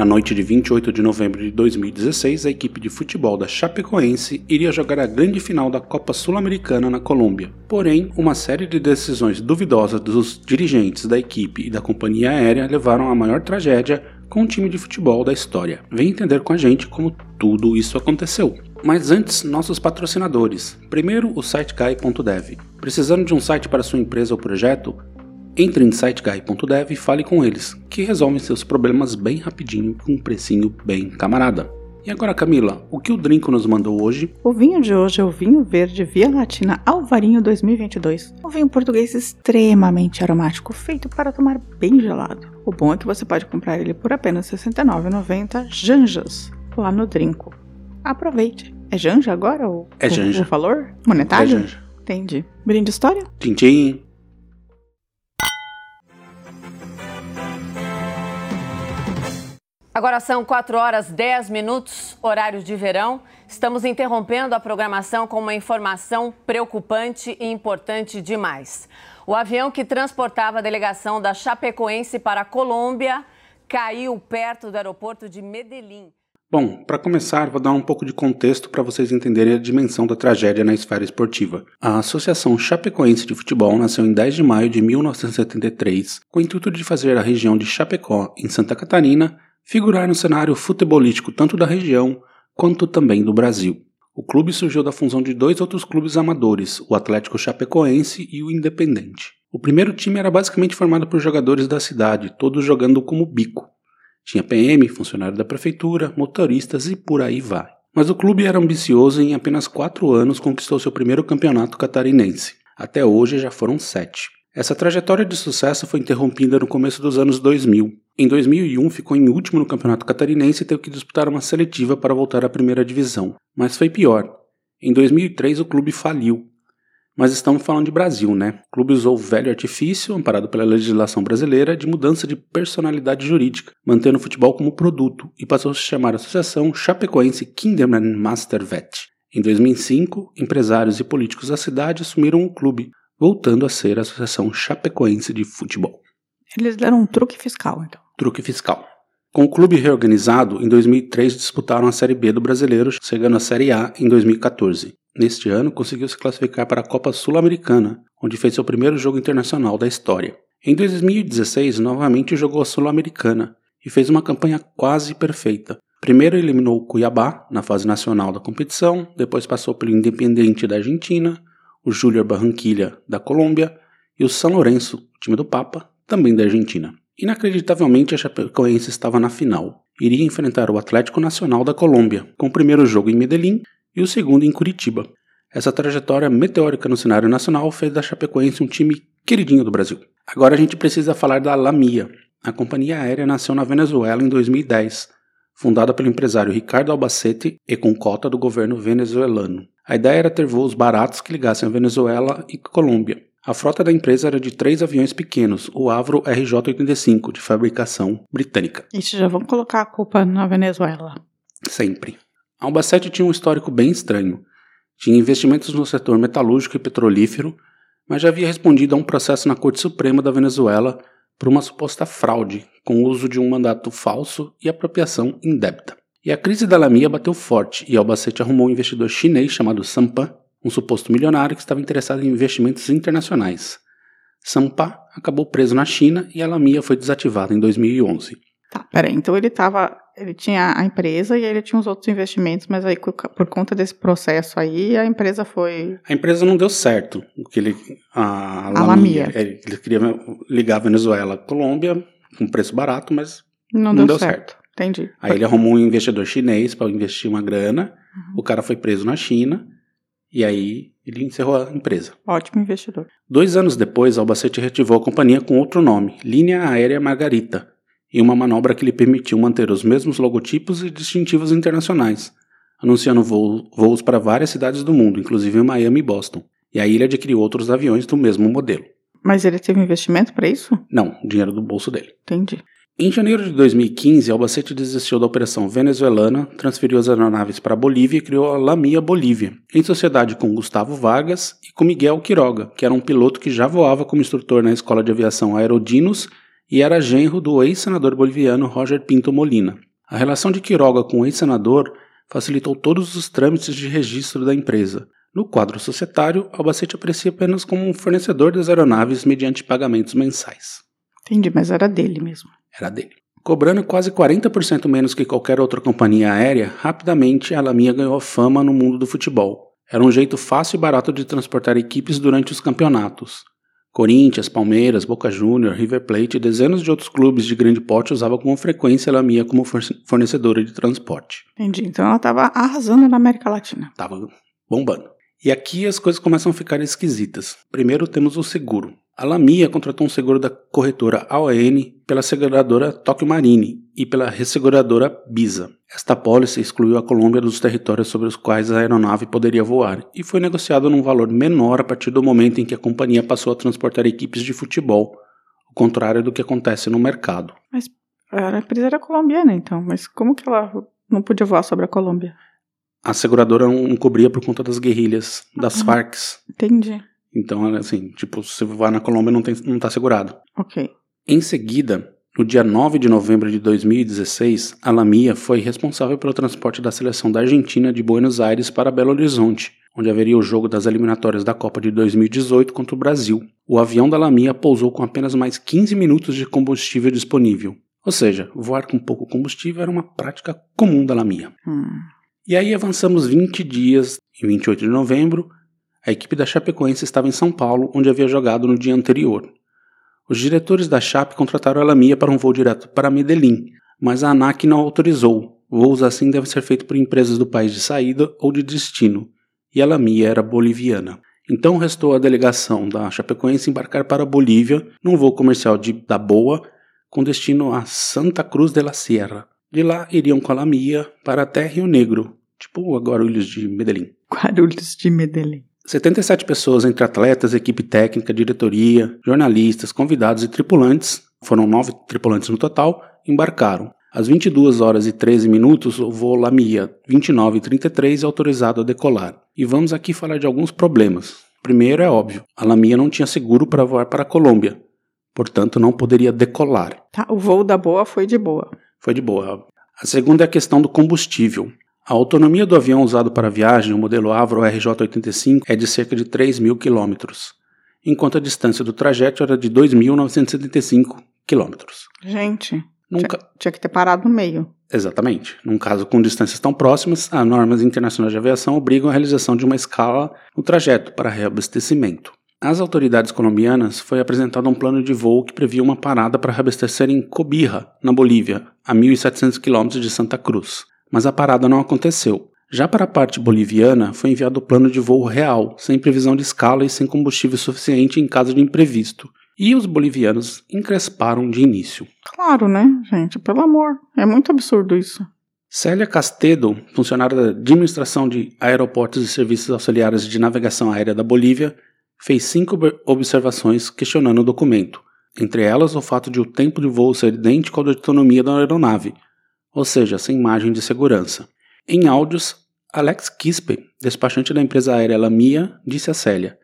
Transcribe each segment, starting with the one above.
Na noite de 28 de novembro de 2016, a equipe de futebol da Chapecoense iria jogar a grande final da Copa Sul-Americana na Colômbia. Porém, uma série de decisões duvidosas dos dirigentes da equipe e da companhia aérea levaram à maior tragédia com o time de futebol da história. Vem entender com a gente como tudo isso aconteceu. Mas antes, nossos patrocinadores. Primeiro, o siteguy.dev. Precisando de um site para sua empresa ou projeto? Entre em siteguy.dev e fale com eles, que resolvem seus problemas bem rapidinho com um precinho bem camarada. E agora, Camila, o que o Drinco nos mandou hoje? O vinho de hoje é o vinho verde Via Latina Alvarinho 2022. Um vinho português extremamente aromático, feito para tomar bem gelado. O bom é que você pode comprar ele por apenas R$ 69,90 janjas lá no Drinco. Aproveite. É janja agora? O, é janja. O, o valor monetário? É janja. Entendi. Brinde história? Tchim, Agora são 4 horas 10 minutos, horário de verão. Estamos interrompendo a programação com uma informação preocupante e importante demais. O avião que transportava a delegação da Chapecoense para a Colômbia caiu perto do aeroporto de Medellín. Bom, para começar, vou dar um pouco de contexto para vocês entenderem a dimensão da tragédia na esfera esportiva. A Associação Chapecoense de Futebol nasceu em 10 de maio de 1973, com o intuito de fazer a região de Chapecó, em Santa Catarina, figurar no cenário futebolístico tanto da região quanto também do Brasil. O clube surgiu da fusão de dois outros clubes amadores, o Atlético Chapecoense e o Independente. O primeiro time era basicamente formado por jogadores da cidade, todos jogando como bico. Tinha PM, funcionário da prefeitura, motoristas e por aí vai. Mas o clube era ambicioso e em apenas quatro anos conquistou seu primeiro campeonato catarinense. Até hoje já foram sete. Essa trajetória de sucesso foi interrompida no começo dos anos 2000. Em 2001 ficou em último no Campeonato Catarinense e teve que disputar uma seletiva para voltar à primeira divisão. Mas foi pior. Em 2003 o clube faliu. Mas estamos falando de Brasil, né? O clube usou o velho artifício, amparado pela legislação brasileira, de mudança de personalidade jurídica, mantendo o futebol como produto, e passou a se chamar Associação Chapecoense Kinderman Master Vet. Em 2005, empresários e políticos da cidade assumiram o clube, voltando a ser a Associação Chapecoense de Futebol. Eles deram um truque fiscal, então. Truque fiscal. Com o clube reorganizado, em 2003 disputaram a Série B do Brasileiro, chegando à Série A em 2014. Neste ano, conseguiu se classificar para a Copa Sul-Americana, onde fez seu primeiro jogo internacional da história. Em 2016, novamente jogou a Sul-Americana e fez uma campanha quase perfeita. Primeiro eliminou o Cuiabá na fase nacional da competição, depois passou pelo Independiente da Argentina, o Júnior Barranquilha, da Colômbia, e o São Lourenço, time do Papa, também da Argentina. Inacreditavelmente, a Chapecoense estava na final. Iria enfrentar o Atlético Nacional da Colômbia, com o primeiro jogo em Medellín e o segundo em Curitiba. Essa trajetória meteórica no cenário nacional fez da Chapecoense um time queridinho do Brasil. Agora a gente precisa falar da Lamia. A companhia aérea nasceu na Venezuela em 2010, fundada pelo empresário Ricardo Albacete e com cota do governo venezuelano. A ideia era ter voos baratos que ligassem a Venezuela e Colômbia. A frota da empresa era de três aviões pequenos, o Avro RJ-85, de fabricação britânica. Isso já vamos colocar a culpa na Venezuela. Sempre. A Albacete tinha um histórico bem estranho. Tinha investimentos no setor metalúrgico e petrolífero, mas já havia respondido a um processo na Corte Suprema da Venezuela por uma suposta fraude, com o uso de um mandato falso e apropriação indébita. E a crise da Lamia bateu forte e Albacete arrumou um investidor chinês chamado Sampan, um suposto milionário que estava interessado em investimentos internacionais. Sampa acabou preso na China e a Lamia foi desativada em 2011. Tá, peraí, então ele tava, ele tinha a empresa e ele tinha os outros investimentos, mas aí por conta desse processo aí, a empresa foi... A empresa não deu certo, porque ele, a, a Lamia, Lamia. ele queria ligar a Venezuela Colômbia com preço barato, mas não, não deu, deu certo. certo. Entendi. Aí ele arrumou um investidor chinês para investir uma grana. Uhum. O cara foi preso na China. E aí ele encerrou a empresa. Ótimo investidor. Dois anos depois, Albacete reativou a companhia com outro nome, Linha Aérea Margarita, em uma manobra que lhe permitiu manter os mesmos logotipos e distintivos internacionais, anunciando voo, voos para várias cidades do mundo, inclusive Miami e Boston. E aí ele adquiriu outros aviões do mesmo modelo. Mas ele teve investimento para isso? Não, dinheiro do bolso dele. Entendi. Em janeiro de 2015, Albacete desistiu da operação venezuelana, transferiu as aeronaves para Bolívia e criou a Lamia Bolívia, em sociedade com Gustavo Vargas e com Miguel Quiroga, que era um piloto que já voava como instrutor na Escola de Aviação Aerodinos e era genro do ex-senador boliviano Roger Pinto Molina. A relação de Quiroga com o ex-senador facilitou todos os trâmites de registro da empresa. No quadro societário, Albacete aparecia apenas como um fornecedor das aeronaves mediante pagamentos mensais. Entendi, mas era dele mesmo. Era dele. Cobrando quase 40% menos que qualquer outra companhia aérea, rapidamente a Lamia ganhou fama no mundo do futebol. Era um jeito fácil e barato de transportar equipes durante os campeonatos. Corinthians, Palmeiras, Boca Juniors, River Plate e dezenas de outros clubes de grande porte usavam com frequência a Lamia como fornecedora de transporte. Entendi. Então ela estava arrasando na América Latina. Tava bombando. E aqui as coisas começam a ficar esquisitas. Primeiro temos o seguro. A Lamia contratou um seguro da corretora AON pela seguradora Tokyo Marine e pela resseguradora Bisa. Esta pólice excluiu a Colômbia dos territórios sobre os quais a aeronave poderia voar e foi negociado num valor menor a partir do momento em que a companhia passou a transportar equipes de futebol, o contrário do que acontece no mercado. Mas a empresa era colombiana então, mas como que ela não podia voar sobre a Colômbia? A seguradora não cobria por conta das guerrilhas, das Ah. Farc. Entendi. Então, assim, tipo, se você voar na Colômbia não, tem, não tá segurado. Ok. Em seguida, no dia 9 de novembro de 2016, a Lamia foi responsável pelo transporte da seleção da Argentina de Buenos Aires para Belo Horizonte, onde haveria o jogo das eliminatórias da Copa de 2018 contra o Brasil. O avião da Lamia pousou com apenas mais 15 minutos de combustível disponível. Ou seja, voar com pouco combustível era uma prática comum da Lamia. Hum. E aí avançamos 20 dias, em 28 de novembro, a equipe da Chapecoense estava em São Paulo, onde havia jogado no dia anterior. Os diretores da Chape contrataram a Lamia para um voo direto para Medellín, mas a ANAC não autorizou. Voos assim devem ser feitos por empresas do país de saída ou de destino, e a Lamia era boliviana. Então restou a delegação da Chapecoense embarcar para a Bolívia num voo comercial de, da Boa, com destino a Santa Cruz de la Sierra. De lá iriam com a Lamia para até Rio Negro, tipo a Guarulhos de Medellín. Guarulhos de Medellín. 77 pessoas, entre atletas, equipe técnica, diretoria, jornalistas, convidados e tripulantes, foram nove tripulantes no total, embarcaram. Às 22 horas e 13 minutos, o voo Lamia 29 e 33 é autorizado a decolar. E vamos aqui falar de alguns problemas. Primeiro é óbvio, a Lamia não tinha seguro para voar para a Colômbia, portanto não poderia decolar. Tá, o voo da boa foi de boa. Foi de boa. A segunda é a questão do combustível. A autonomia do avião usado para a viagem, o modelo Avro RJ-85, é de cerca de 3 mil quilômetros, enquanto a distância do trajeto era de 2.975 quilômetros. Gente, Nunca... tinha que ter parado no meio. Exatamente. Num caso com distâncias tão próximas, as normas internacionais de aviação obrigam a realização de uma escala no trajeto para reabastecimento. Às autoridades colombianas foi apresentado um plano de voo que previa uma parada para reabastecer em Cobija, na Bolívia, a 1.700 quilômetros de Santa Cruz. Mas a parada não aconteceu. Já para a parte boliviana, foi enviado o plano de voo real, sem previsão de escala e sem combustível suficiente em caso de imprevisto. E os bolivianos encresparam de início. Claro, né, gente? Pelo amor. É muito absurdo isso. Célia Castedo, funcionária da Administração de Aeroportos e Serviços Auxiliares de Navegação Aérea da Bolívia, fez cinco observações questionando o documento. Entre elas, o fato de o tempo de voo ser idêntico ao da autonomia da aeronave, ou seja, sem margem de segurança. Em áudios, Alex Quispe, despachante da empresa aérea Lamia, disse a Célia: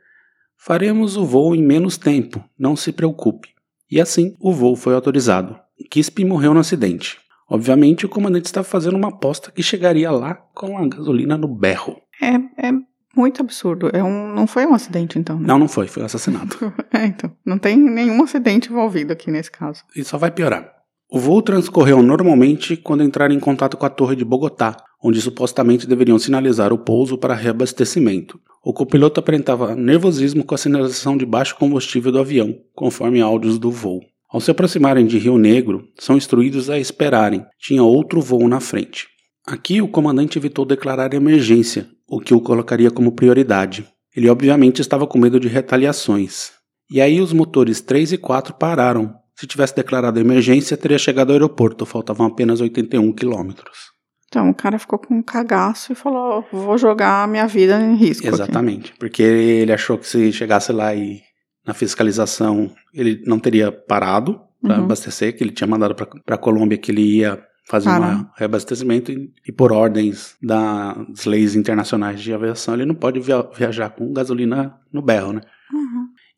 Faremos o voo em menos tempo, não se preocupe. E assim, o voo foi autorizado. Quispe morreu no acidente. Obviamente, o comandante estava fazendo uma aposta que chegaria lá com a gasolina no berro. É, é muito absurdo. É um, não foi um acidente, então, né? Não, não foi, foi um assassinato. É, então. Não tem nenhum acidente envolvido aqui nesse caso. E só vai piorar. O voo transcorreu normalmente quando entraram em contato com a torre de Bogotá, onde supostamente deveriam sinalizar o pouso para reabastecimento. O copiloto aparentava nervosismo com a sinalização de baixo combustível do avião, conforme áudios do voo. Ao se aproximarem de Rio Negro, são instruídos a esperarem, tinha outro voo na frente. Aqui o comandante evitou declarar emergência, o que o colocaria como prioridade. Ele obviamente estava com medo de retaliações. E aí os motores 3 e 4 pararam, se tivesse declarado emergência, teria chegado ao aeroporto, faltavam apenas 81 quilômetros. Então o cara ficou com um cagaço e falou: vou jogar a minha vida em risco. Exatamente, aqui. porque ele achou que se chegasse lá e na fiscalização ele não teria parado para uhum. abastecer, que ele tinha mandado para a Colômbia que ele ia fazer um reabastecimento e, e, por ordens das leis internacionais de aviação ele não pode via viajar com gasolina no berro, né?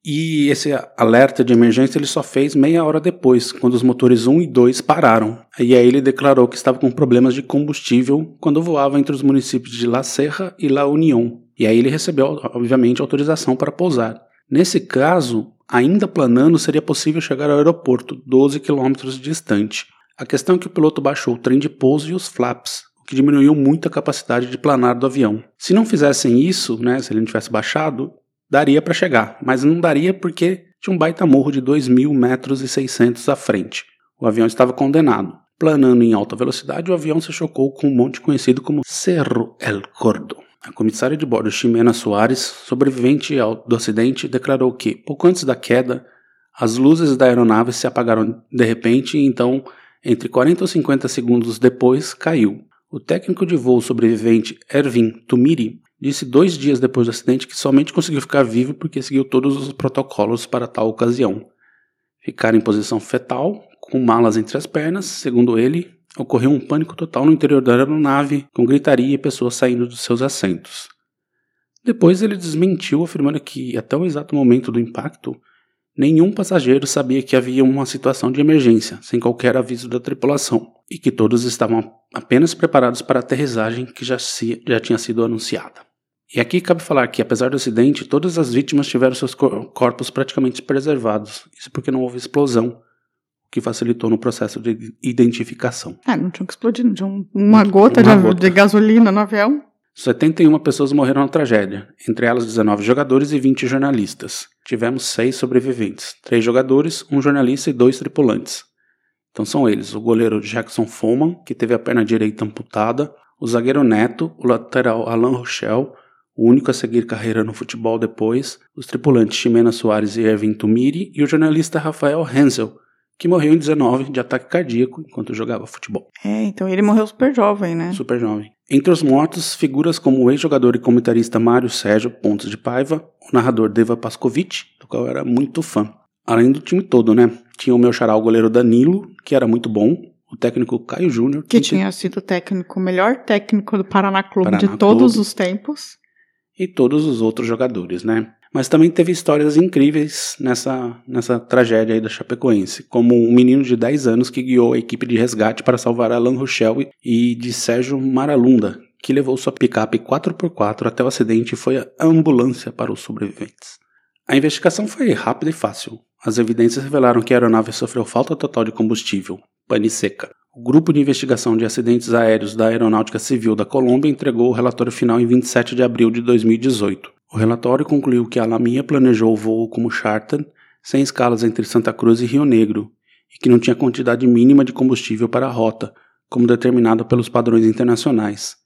E esse alerta de emergência ele só fez meia hora depois, quando os motores 1 e 2 pararam. E aí ele declarou que estava com problemas de combustível quando voava entre os municípios de La Serra e La Unión. E aí ele recebeu, obviamente, autorização para pousar. Nesse caso, ainda planando, seria possível chegar ao aeroporto, 12 quilômetros distante. A questão é que o piloto baixou o trem de pouso e os flaps, o que diminuiu muito a capacidade de planar do avião. Se não fizessem isso, né, se ele não tivesse baixado, daria para chegar, mas não daria porque tinha um baita morro de 2.000 metros 600 à frente. O avião estava condenado. Planando em alta velocidade, o avião se chocou com um monte conhecido como Cerro El Cordo. A comissária de bordo Ximena Soares, sobrevivente do acidente, declarou que, pouco antes da queda, as luzes da aeronave se apagaram de repente e então, entre 40 ou 50 segundos depois, caiu. O técnico de voo sobrevivente Ervin Tumiri disse dois dias depois do acidente que somente conseguiu ficar vivo porque seguiu todos os protocolos para tal ocasião. Ficar em posição fetal, com malas entre as pernas, segundo ele, ocorreu um pânico total no interior da aeronave, com gritaria e pessoas saindo dos seus assentos. Depois ele desmentiu, afirmando que, até o exato momento do impacto, nenhum passageiro sabia que havia uma situação de emergência, sem qualquer aviso da tripulação, e que todos estavam apenas preparados para a aterrissagem que já, se, já tinha sido anunciada. E aqui cabe falar que, apesar do acidente, todas as vítimas tiveram seus corpos praticamente preservados. Isso porque não houve explosão, o que facilitou no processo de identificação. Ah, não tinha que explodir, não tinha uma gota, uma de, gota. de gasolina no avião. 71 pessoas morreram na tragédia, entre elas 19 jogadores e 20 jornalistas. Tivemos seis sobreviventes: três jogadores, um jornalista e dois tripulantes. Então são eles: o goleiro Jackson Foman, que teve a perna direita amputada, o zagueiro Neto, o lateral Alan Rochelle, o único a seguir carreira no futebol depois, os tripulantes Ximena Soares e Erwin Tumiri e o jornalista Rafael Hensel, que morreu em 19 de ataque cardíaco enquanto jogava futebol. É, então ele morreu super jovem, né? Super jovem. Entre os mortos, figuras como o ex-jogador e comentarista Mário Sérgio Pontes de Paiva, o narrador Deva Pascovitch, do qual eu era muito fã. Além do time todo, né? Tinha o meu xará, o goleiro Danilo, que era muito bom, o técnico Caio Júnior. Que, que tinha sido técnico, o melhor técnico do Paraná Clube Paraná de todos Clube. os tempos e todos os outros jogadores, né? Mas também teve histórias incríveis nessa, nessa tragédia aí da Chapecoense, como um menino de 10 anos que guiou a equipe de resgate para salvar Alan Rochelle e de Sérgio Maralunda, que levou sua picape 4x4 até o acidente e foi a ambulância para os sobreviventes. A investigação foi rápida e fácil. As evidências revelaram que a aeronave sofreu falta total de combustível, pane seca, o Grupo de Investigação de Acidentes Aéreos da Aeronáutica Civil da Colômbia entregou o relatório final em 27 de abril de 2018. O relatório concluiu que a Lamia planejou o voo como charter, sem escalas entre Santa Cruz e Rio Negro, e que não tinha quantidade mínima de combustível para a rota, como determinado pelos padrões internacionais.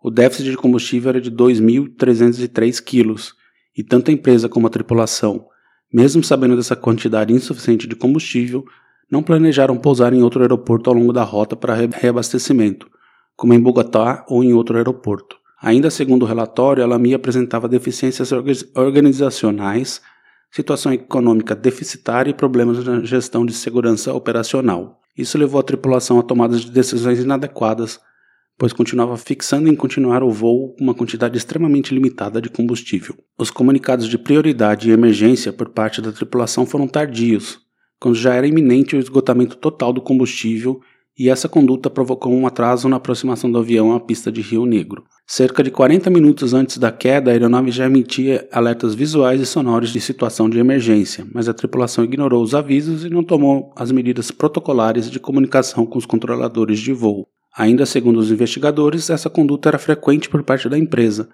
O déficit de combustível era de 2.303 quilos, e tanto a empresa como a tripulação, mesmo sabendo dessa quantidade insuficiente de combustível, não planejaram pousar em outro aeroporto ao longo da rota para reabastecimento, como em Bogotá ou em outro aeroporto. Ainda segundo o relatório, a LAMI apresentava deficiências organizacionais, situação econômica deficitária e problemas na gestão de segurança operacional. Isso levou a tripulação a tomadas de decisões inadequadas, pois continuava fixando em continuar o voo uma quantidade extremamente limitada de combustível. Os comunicados de prioridade e emergência por parte da tripulação foram tardios, quando já era iminente o esgotamento total do combustível e essa conduta provocou um atraso na aproximação do avião à pista de Rio Negro. Cerca de 40 minutos antes da queda, a aeronave já emitia alertas visuais e sonoros de situação de emergência, mas a tripulação ignorou os avisos e não tomou as medidas protocolares de comunicação com os controladores de voo. Ainda segundo os investigadores, essa conduta era frequente por parte da empresa,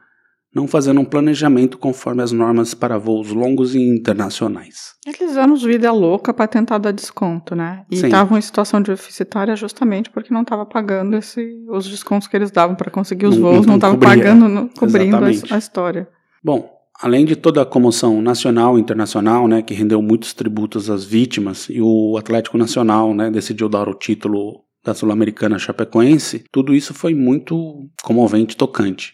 não fazendo um planejamento conforme as normas para voos longos e internacionais. Eles eram vida louca para tentar dar desconto, né? E estavam em situação deficitária justamente porque não estava pagando esse, os descontos que eles davam para conseguir os voos, não estava pagando, cobrindo a, a, história. Bom, Além de toda a comoção nacional e internacional, né, que rendeu muitos tributos às vítimas, e o Atlético Nacional né, decidiu dar o título da Sul-Americana Chapecoense, tudo isso foi muito comovente e tocante.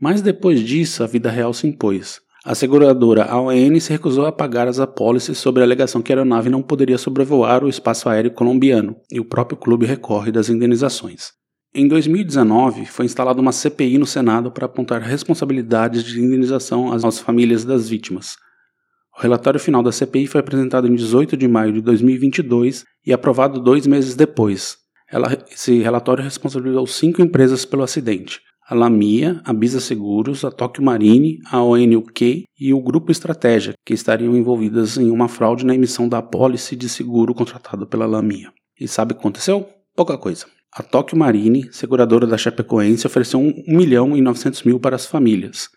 Mas depois disso, a vida real se impôs. A seguradora AON se recusou a pagar as apólices sobre a alegação que a aeronave não poderia sobrevoar o espaço aéreo colombiano, e o próprio clube recorre das indenizações. Em 2019, foi instalada uma CPI no Senado para apontar responsabilidades de indenização às famílias das vítimas. O relatório final da CPI foi apresentado em 18 de maio de 2022 e aprovado dois meses depois. Ela, esse relatório responsabilizou cinco empresas pelo acidente: a Lamia, a Bisa Seguros, a Tokyo Marine, a ONUK e o Grupo Estratégia, que estariam envolvidas em uma fraude na emissão da apólice de seguro contratado pela Lamia. E sabe o que aconteceu? Pouca coisa. A Tokyo Marine, seguradora da Chapecoense, ofereceu 1 milhão e 900 mil para as famílias.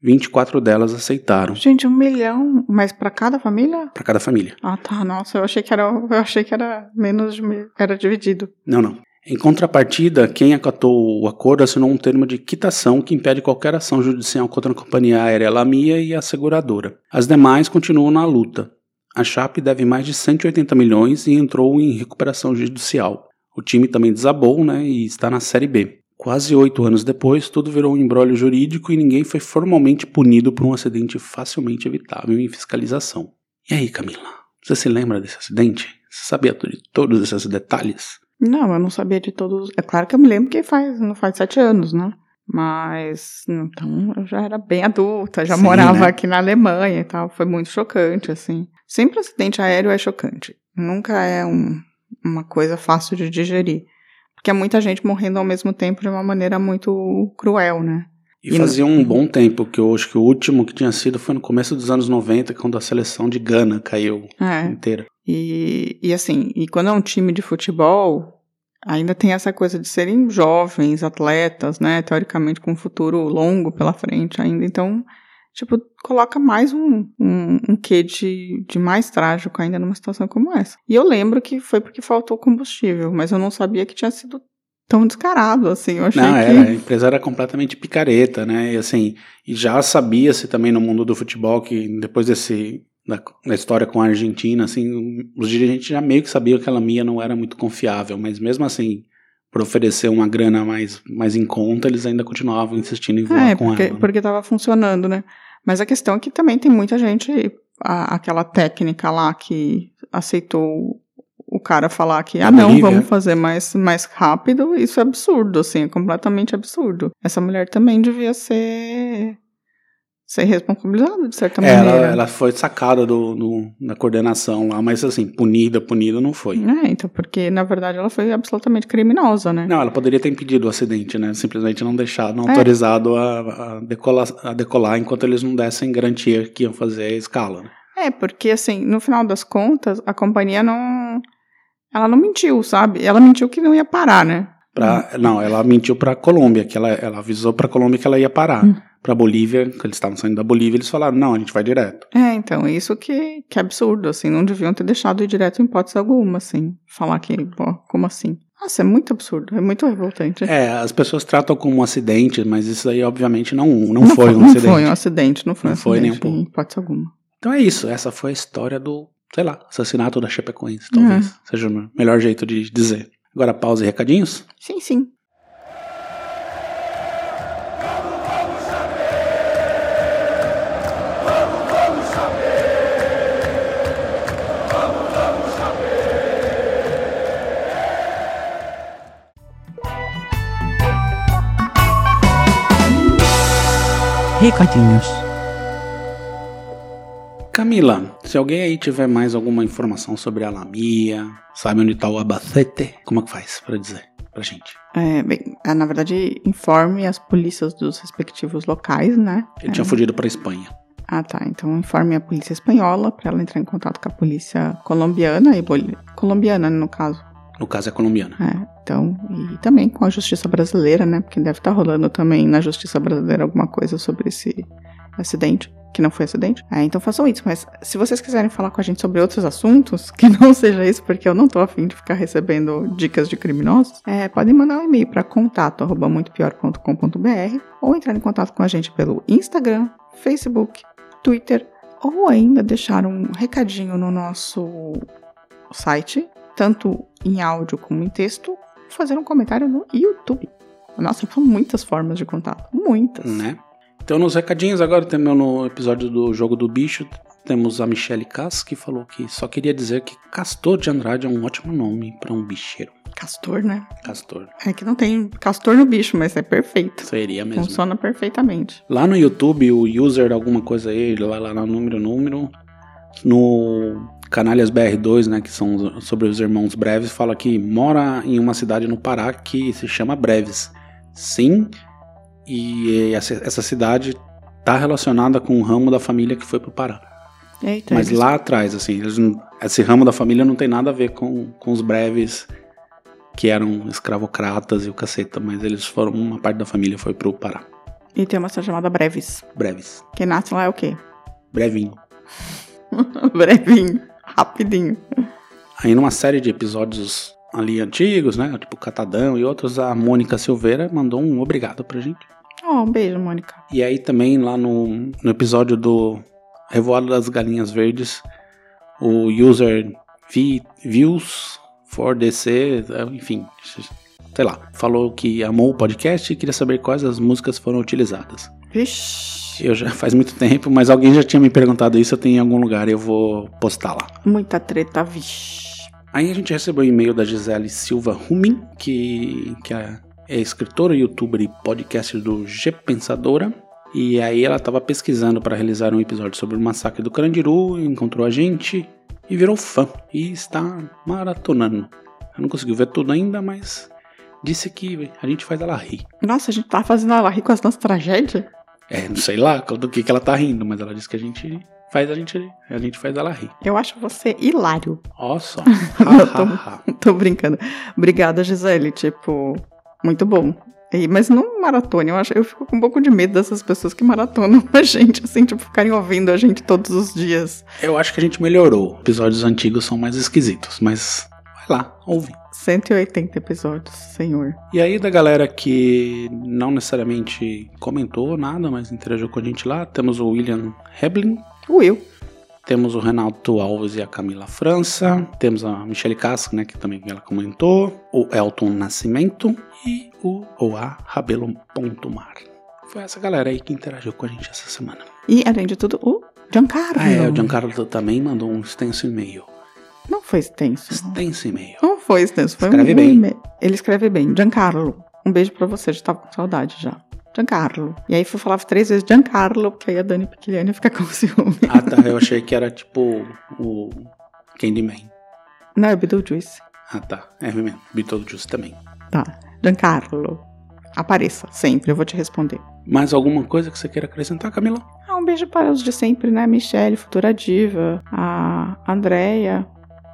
24 delas aceitaram. Gente, um milhão, mas para cada família? Para cada família. Ah, tá. Nossa, eu achei que era, eu achei que era menos era dividido. Não, não. Em contrapartida, quem acatou o acordo assinou um termo de quitação que impede qualquer ação judicial contra a companhia aérea Lamia e a seguradora. As demais continuam na luta. A Chape deve mais de 180 milhões e entrou em recuperação judicial. O time também desabou né, e está na Série B. Quase oito anos depois, tudo virou um embrólio jurídico e ninguém foi formalmente punido por um acidente facilmente evitável em fiscalização. E aí, Camila? Você se lembra desse acidente? Você sabia de todos esses detalhes? Não, eu não sabia de todos. É claro que eu me lembro que faz, não faz sete anos, né? Mas, então, eu já era bem adulta, já Sim, morava né? aqui na Alemanha e tal. Foi muito chocante, assim. Sempre acidente aéreo é chocante. Nunca é um, uma coisa fácil de digerir. Porque é muita gente morrendo ao mesmo tempo de uma maneira muito cruel, né? E, e fazia um bom tempo, que eu acho que o último que tinha sido foi no começo dos anos 90, quando a seleção de Gana caiu é. inteira. E, e assim, e quando é um time de futebol, ainda tem essa coisa de serem jovens, atletas, né? Teoricamente com um futuro longo pela frente ainda. Então, tipo, coloca mais um, um, um quê de, de mais trágico ainda numa situação como essa. E eu lembro que foi porque faltou combustível, mas eu não sabia que tinha sido tão descarado, assim, eu achei não, que... Era, a empresa era completamente picareta, né, e assim, e já sabia-se também no mundo do futebol que depois desse, da, da, história com a Argentina, assim, os dirigentes já meio que sabiam que a Lamia não era muito confiável, mas mesmo assim, por oferecer uma grana mais, mais em conta, eles ainda continuavam insistindo em voar é, com porque, ela. Né? porque tava funcionando, né, mas a questão é que também tem muita gente, a, aquela técnica lá que aceitou cara falar que, ah, não, vamos fazer mais, mais rápido, isso é absurdo, assim, é completamente absurdo. Essa mulher também devia ser ser responsabilizada de certa é, maneira. Ela, ela foi sacada do, do, da coordenação lá, mas assim, punida, punida não foi. É, então, porque na verdade ela foi absolutamente criminosa, né? Não, ela poderia ter impedido o acidente, né? Simplesmente não deixar, não é. autorizado a, a, decolar, a decolar enquanto eles não dessem garantia que iam fazer a escala. Né? É, porque assim, no final das contas, a companhia não. Ela não mentiu, sabe? Ela mentiu que não ia parar, né? Pra, não, ela mentiu para Colômbia, que ela, ela avisou para Colômbia que ela ia parar. Hum para Bolívia, que eles estavam saindo da Bolívia, eles falaram: não, a gente vai direto. É, então, isso que, que é absurdo, assim, não deviam ter deixado ir direto em hipótese alguma, assim. Falar que, pô, como assim? Nossa, é muito absurdo, é muito revoltante. É, as pessoas tratam como um acidente, mas isso aí, obviamente, não, não, não foi, um não acidente. Não foi um acidente, não foi não um foi acidente, nem um pouco. hipótese alguma. Então é isso, essa foi a história do, sei lá, assassinato da Chapecoense, talvez é. seja o melhor jeito de dizer. Agora pausa e recadinhos? Sim, sim. Recadinhos. Camila, se alguém aí tiver mais alguma informação sobre a Lamia, sabe onde está o Abacete, como é que faz para dizer pra gente? É, bem, é, na verdade, informe as polícias dos respectivos locais, né? Ele é. tinha fugido para Espanha. Ah, tá. Então informe a polícia espanhola para ela entrar em contato com a polícia colombiana e bol... colombiana, no caso, no caso é colombiana. É, então, e também com a justiça brasileira, né? Porque deve estar tá rolando também na justiça brasileira alguma coisa sobre esse acidente, que não foi acidente. É, então façam isso. Mas se vocês quiserem falar com a gente sobre outros assuntos, que não seja isso, porque eu não tô afim de ficar recebendo dicas de criminosos, é, podem mandar um e-mail para contato@muitopior.com.br ou entrar em contato com a gente pelo Instagram, Facebook, Twitter ou ainda deixar um recadinho no nosso site, tanto em áudio como em texto, fazer um comentário no YouTube. Nossa, são muitas formas de contato. Muitas. Né? Então, nos recadinhos, agora temos no episódio do Jogo do Bicho, temos a Michelle Cass, que falou que só queria dizer que Castor de Andrade é um ótimo nome para um bicheiro. Castor, né? Castor. É que não tem castor no bicho, mas é perfeito. Seria mesmo. Funciona perfeitamente. Lá no YouTube, o user alguma coisa aí, lá, lá no número, número, no Canalhas BR2, né, que são sobre os irmãos Breves, fala que mora em uma cidade no Pará que se chama Breves. Sim, e essa, essa cidade tá relacionada com o ramo da família que foi pro Pará. Eita, Mas eles- lá atrás, assim, não- esse ramo da família não tem nada a ver com, com os breves que eram escravocratas e o caceta, mas eles foram, uma parte da família foi pro Pará. E tem uma cidade chamada Breves. Breves. Quem nasce lá é o quê? Brevinho. Brevinho. Rapidinho. Aí numa série de episódios ali antigos, né, tipo Catadão e outros, a Mônica Silveira mandou um obrigado pra gente. Oh, um beijo, Mônica. E aí também lá no, no episódio do Revoada das Galinhas Verdes, o user v, Views for DC, enfim, sei lá, falou que amou o podcast e queria saber quais as músicas foram utilizadas. Vixe. Eu já faz muito tempo, mas alguém já tinha me perguntado isso, eu tenho em algum lugar, eu vou postar lá. Muita treta, vixe. Aí a gente recebeu um e-mail da Gisele Silva Rumin, que, que é, é escritora, youtuber e podcaster do G Pensadora. E aí ela estava pesquisando para realizar um episódio sobre o massacre do Carandiru, encontrou a gente e virou fã. E está maratonando. Eu não consegui ver tudo ainda, mas disse que a gente faz ela rir. Nossa, a gente tá fazendo ela rir com as nossas tragédias? É, não sei lá do que, que ela tá rindo, mas ela disse que a gente faz a gente rir. A gente faz ela rir. Eu acho você hilário. Ó só. Tô-. Tô brincando. Obrigada, Gisele. Tipo, muito bom. E- mas não maratone, eu acho, eu fico com um pouco de medo dessas pessoas que maratonam a gente, assim, tipo, ficarem ouvindo a gente todos os dias. Eu acho que a gente melhorou. Episódios antigos são mais esquisitos, mas vai lá, ouve. 180 episódios, senhor. E aí, da galera que não necessariamente comentou nada, mas interagiu com a gente lá, temos o William Heblin, Will. Temos o Renato Alves e a Camila França, temos a Michele Casco, né, que também ela comentou, o Elton Nascimento e o Oa Rabelo Ponto Mar. Foi essa galera aí que interagiu com a gente essa semana. E, além de tudo, o Giancarlo. Ah, é, o Giancarlo também mandou um extenso e-mail. Não foi extenso. Extenso e-mail. Não foi extenso, foi Escreve um bem. e-mail. Ele escreve bem. Giancarlo. Um beijo pra você, já tava com saudade já. Giancarlo. E aí eu falava três vezes Giancarlo, porque aí a Dani Piquiliane fica com ciúme. Ah, tá. Eu achei que era tipo o Candyman. Não, é Beetlejuice. Ah, tá. É mesmo. Beetlejuice também. Tá. Giancarlo. Apareça, sempre, eu vou te responder. Mais alguma coisa que você queira acrescentar, Camila? Ah, um beijo para os de sempre, né? Michelle, Futura Diva, a Andrea,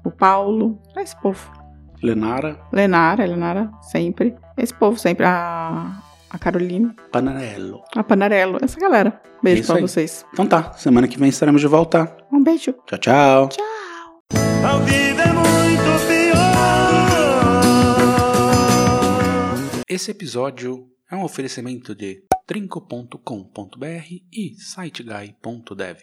o Paulo, esse povo. Lenara Lenara, Lenara, sempre. Esse povo sempre. A, a Carolina, Panarello. a Panarello, essa galera. Beijo Isso pra aí. vocês. Então tá. Semana que vem estaremos de volta. Um beijo. Tchau, tchau. A vida é muito pior. Esse episódio é um oferecimento de trinco.com.br e siteguy.dev.